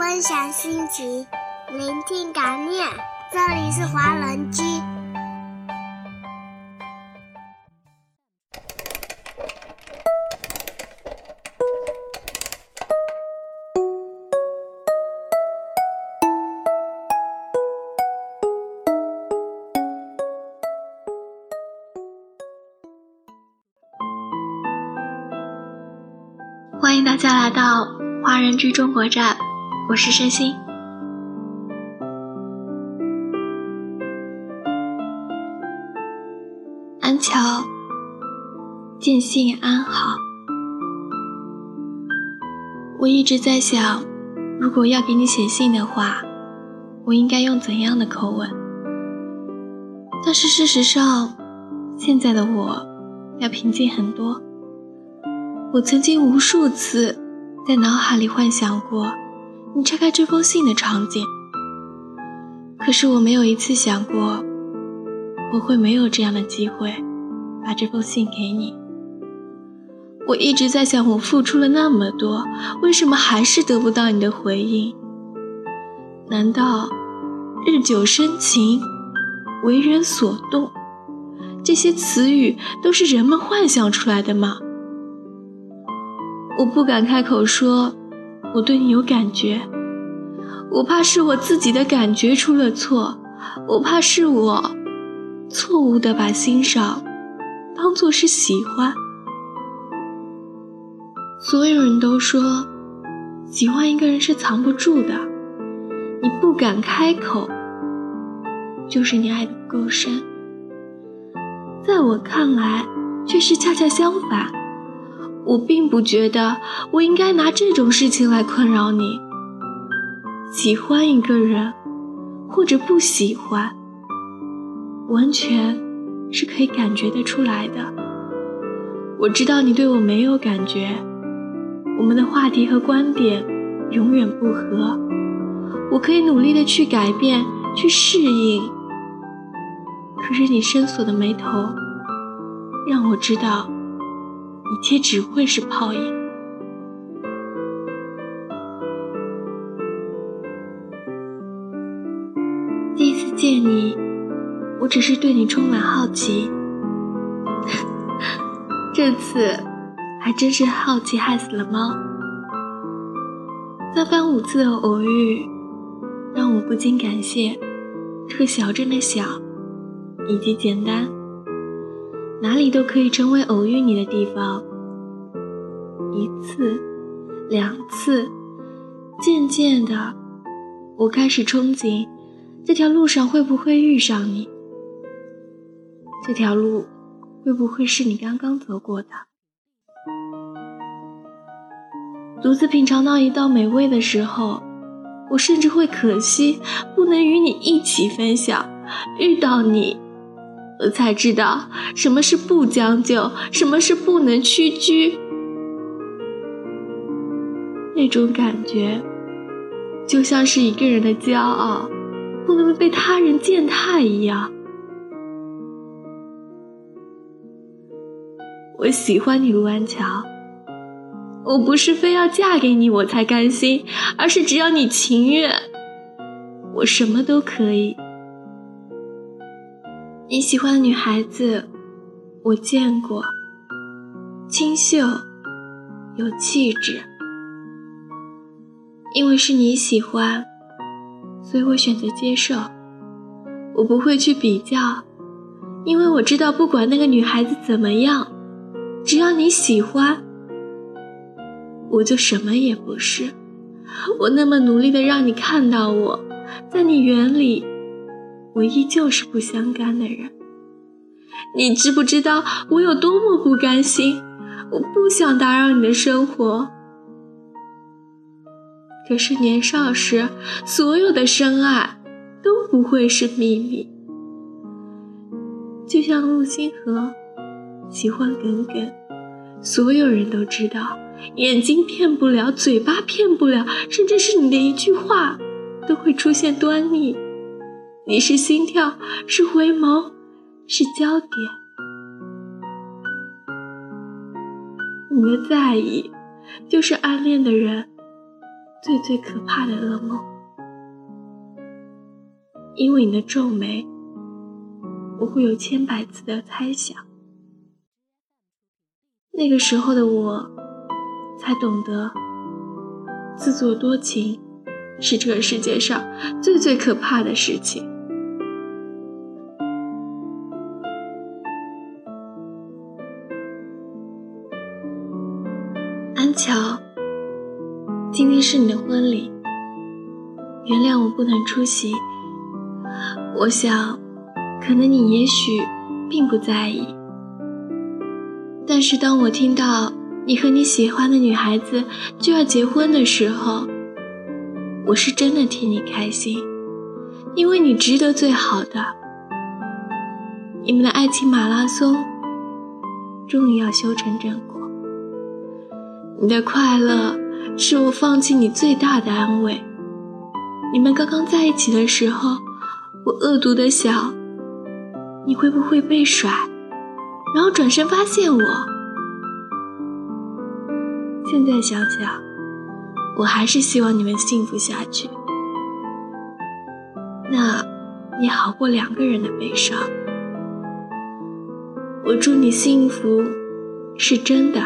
分享心情，聆听感念。这里是华人居。欢迎大家来到华人居中国站，我是申鑫。安乔，见信安好。我一直在想，如果要给你写信的话，我应该用怎样的口吻？但是事实上，现在的我要平静很多。我曾经无数次在脑海里幻想过你拆开这封信的场景，可是我没有一次想过我会没有这样的机会把这封信给你。我一直在想，我付出了那么多，为什么还是得不到你的回应？难道日久生情，为人所动，这些词语都是人们幻想出来的吗？我不敢开口说，我对你有感觉，我怕是我自己的感觉出了错，我怕是我错误的把欣赏当做是喜欢。所有人都说，喜欢一个人是藏不住的，你不敢开口，就是你爱的不够深。在我看来，却是恰恰相反。我并不觉得我应该拿这种事情来困扰你。喜欢一个人，或者不喜欢，完全是可以感觉得出来的。我知道你对我没有感觉，我们的话题和观点永远不合。我可以努力的去改变，去适应。可是你深锁的眉头，让我知道。一切只会是泡影。第一次见你，我只是对你充满好奇。这次还真是好奇害死了猫。三番五次的偶遇，让我不禁感谢这个小镇的小以及简单。哪里都可以成为偶遇你的地方。一次，两次，渐渐的，我开始憧憬，这条路上会不会遇上你？这条路会不会是你刚刚走过的？独自品尝到一道美味的时候，我甚至会可惜不能与你一起分享。遇到你。我才知道什么是不将就，什么是不能屈居。那种感觉，就像是一个人的骄傲不能被他人践踏一样。我喜欢你，陆安乔。我不是非要嫁给你我才甘心，而是只要你情愿，我什么都可以。你喜欢的女孩子，我见过，清秀，有气质。因为是你喜欢，所以我选择接受。我不会去比较，因为我知道，不管那个女孩子怎么样，只要你喜欢，我就什么也不是。我那么努力的让你看到我，在你眼里。我依旧是不相干的人，你知不知道我有多么不甘心？我不想打扰你的生活，可是年少时所有的深爱都不会是秘密。就像陆星河喜欢耿耿，所有人都知道，眼睛骗不了，嘴巴骗不了，甚至是你的一句话都会出现端倪。你是心跳，是回眸，是焦点。你的在意，就是暗恋的人最最可怕的噩梦。因为你的皱眉，我会有千百次的猜想。那个时候的我，才懂得自作多情是这个世界上最最可怕的事情。安乔，今天是你的婚礼，原谅我不能出席。我想，可能你也许并不在意，但是当我听到你和你喜欢的女孩子就要结婚的时候，我是真的替你开心，因为你值得最好的。你们的爱情马拉松终于要修成正果，你的快乐是我放弃你最大的安慰。你们刚刚在一起的时候。我恶毒的想，你会不会被甩，然后转身发现我？现在想想，我还是希望你们幸福下去，那也好过两个人的悲伤。我祝你幸福，是真的。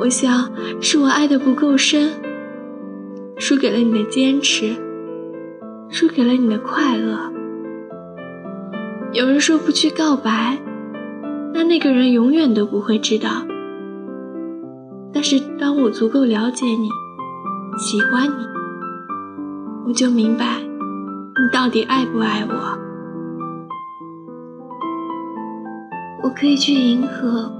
我想是我爱的不够深，输给了你的坚持。输给了你的快乐。有人说不去告白，那那个人永远都不会知道。但是当我足够了解你，喜欢你，我就明白你到底爱不爱我。我可以去迎合，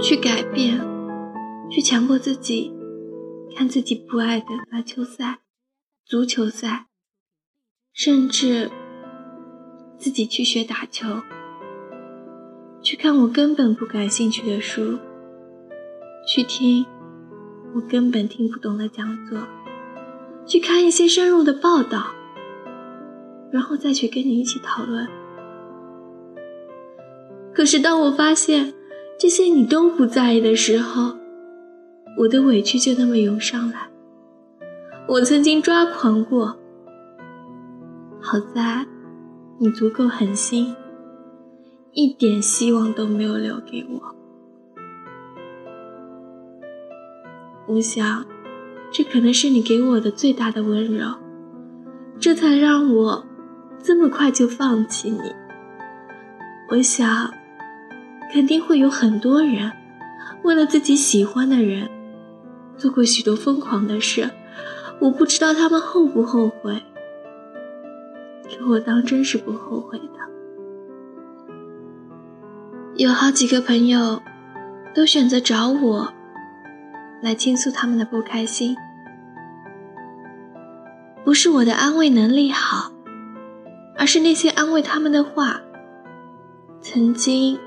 去改变，去强迫自己看自己不爱的篮球赛。足球赛，甚至自己去学打球，去看我根本不感兴趣的书，去听我根本听不懂的讲座，去看一些深入的报道，然后再去跟你一起讨论。可是当我发现这些你都不在意的时候，我的委屈就那么涌上来。我曾经抓狂过，好在你足够狠心，一点希望都没有留给我。我想，这可能是你给我的最大的温柔，这才让我这么快就放弃你。我想，肯定会有很多人为了自己喜欢的人，做过许多疯狂的事。我不知道他们后不后悔，可我当真是不后悔的。有好几个朋友都选择找我来倾诉他们的不开心，不是我的安慰能力好，而是那些安慰他们的话，曾经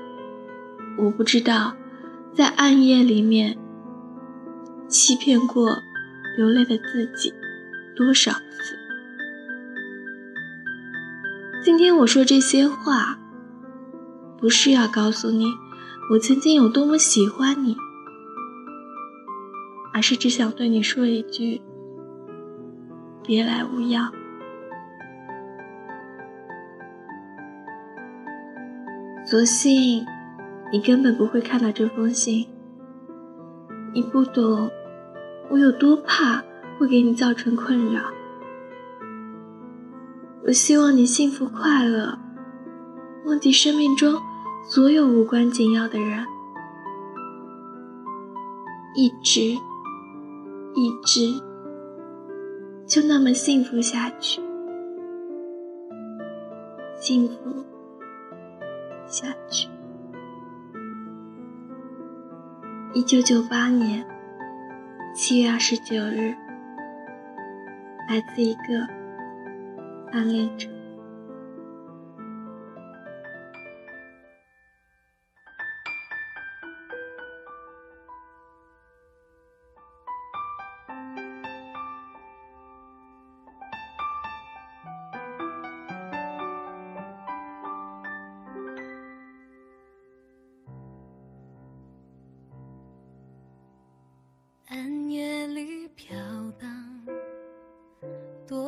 我不知道在暗夜里面欺骗过。流泪的自己多少次？今天我说这些话，不是要告诉你我曾经有多么喜欢你，而是只想对你说一句：别来无恙。所幸你根本不会看到这封信，你不懂。我有多怕会给你造成困扰？我希望你幸福快乐，忘记生命中所有无关紧要的人，一直一直就那么幸福下去，幸福下去。一九九八年。七月二十九日，来自一个暗恋者。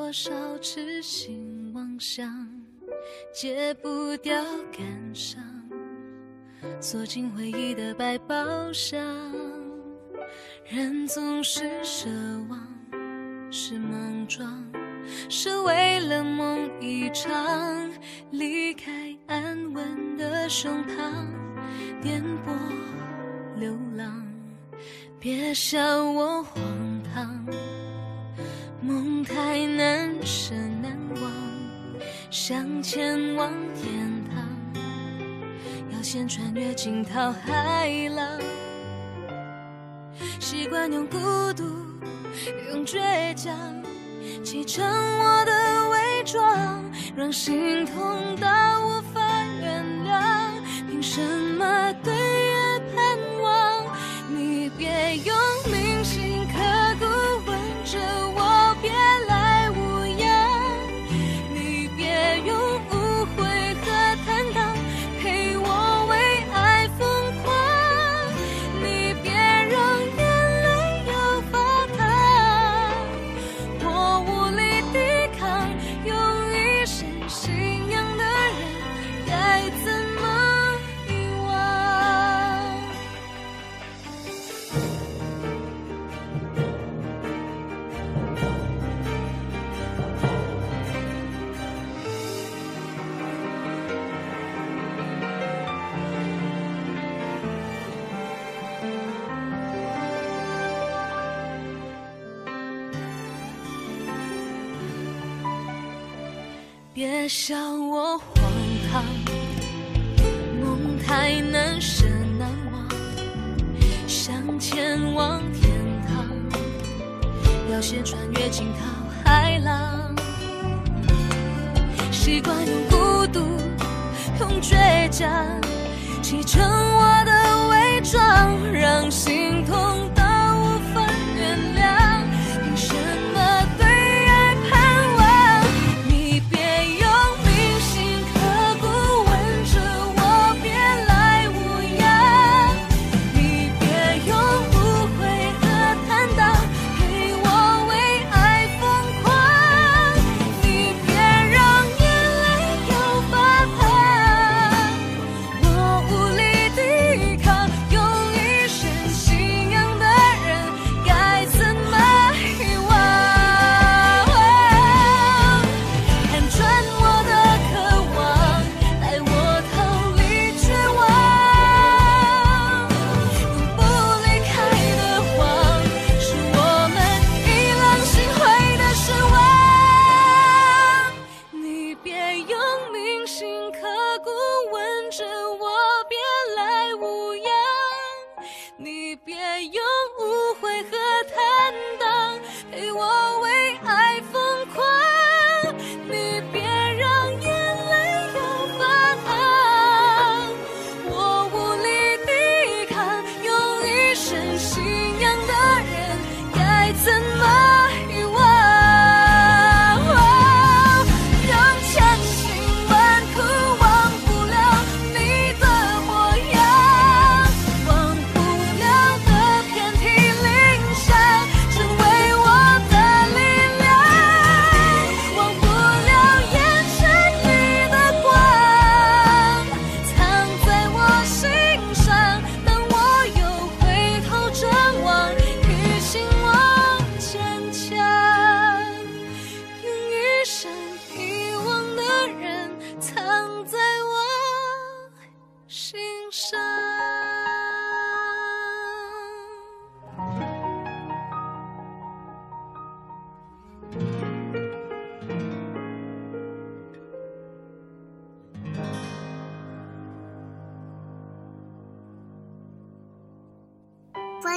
多少痴心妄想，戒不掉感伤，锁进回忆的百宝箱。人总是奢望，是莽撞，是为了梦一场，离开安稳的胸膛，颠簸流浪。别笑我荒唐，梦太难舍难忘，想前往天堂，要先穿越惊涛骇浪。习惯用孤独，用倔强，砌成我的伪装，让心痛到无法原谅。凭什么对别笑我荒唐，梦太难舍难忘，想前往天堂，要先穿越惊涛骇浪。习惯用孤独，用倔强，启程过问着我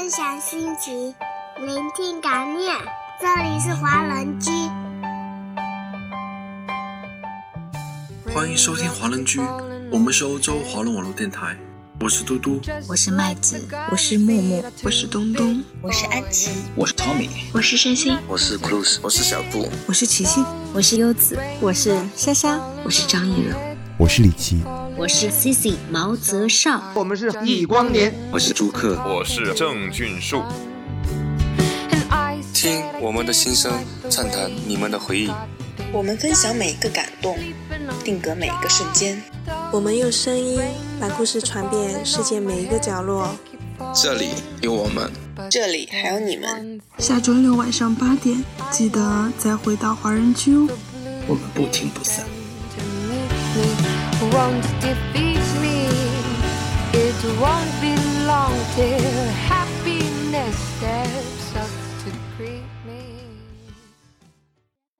分享心情，聆听感念。这里是华人居，欢迎收听华人居，我们是欧洲华人网络电台，我是嘟嘟，我是麦子，我是木木，我是东东，我是安琪，我是 Tommy，我是山心，我是 Cruz，我是小布，我是齐欣，我是优子，我是莎莎，我是张艺柔，我是李琦，我是 Cici 毛泽少，我们是易光年，我是朱克，我是郑俊树。听我们的心声，畅谈你们的回忆。我们分享每一个感动，定格每一个瞬间。我们用声音把故事传遍世界每一个角落。这里有我们，这里还有你们。下周六晚上八点，记得再回到华人区哦。我们不听不散。won't defeat me. It won't be long till happiness steps.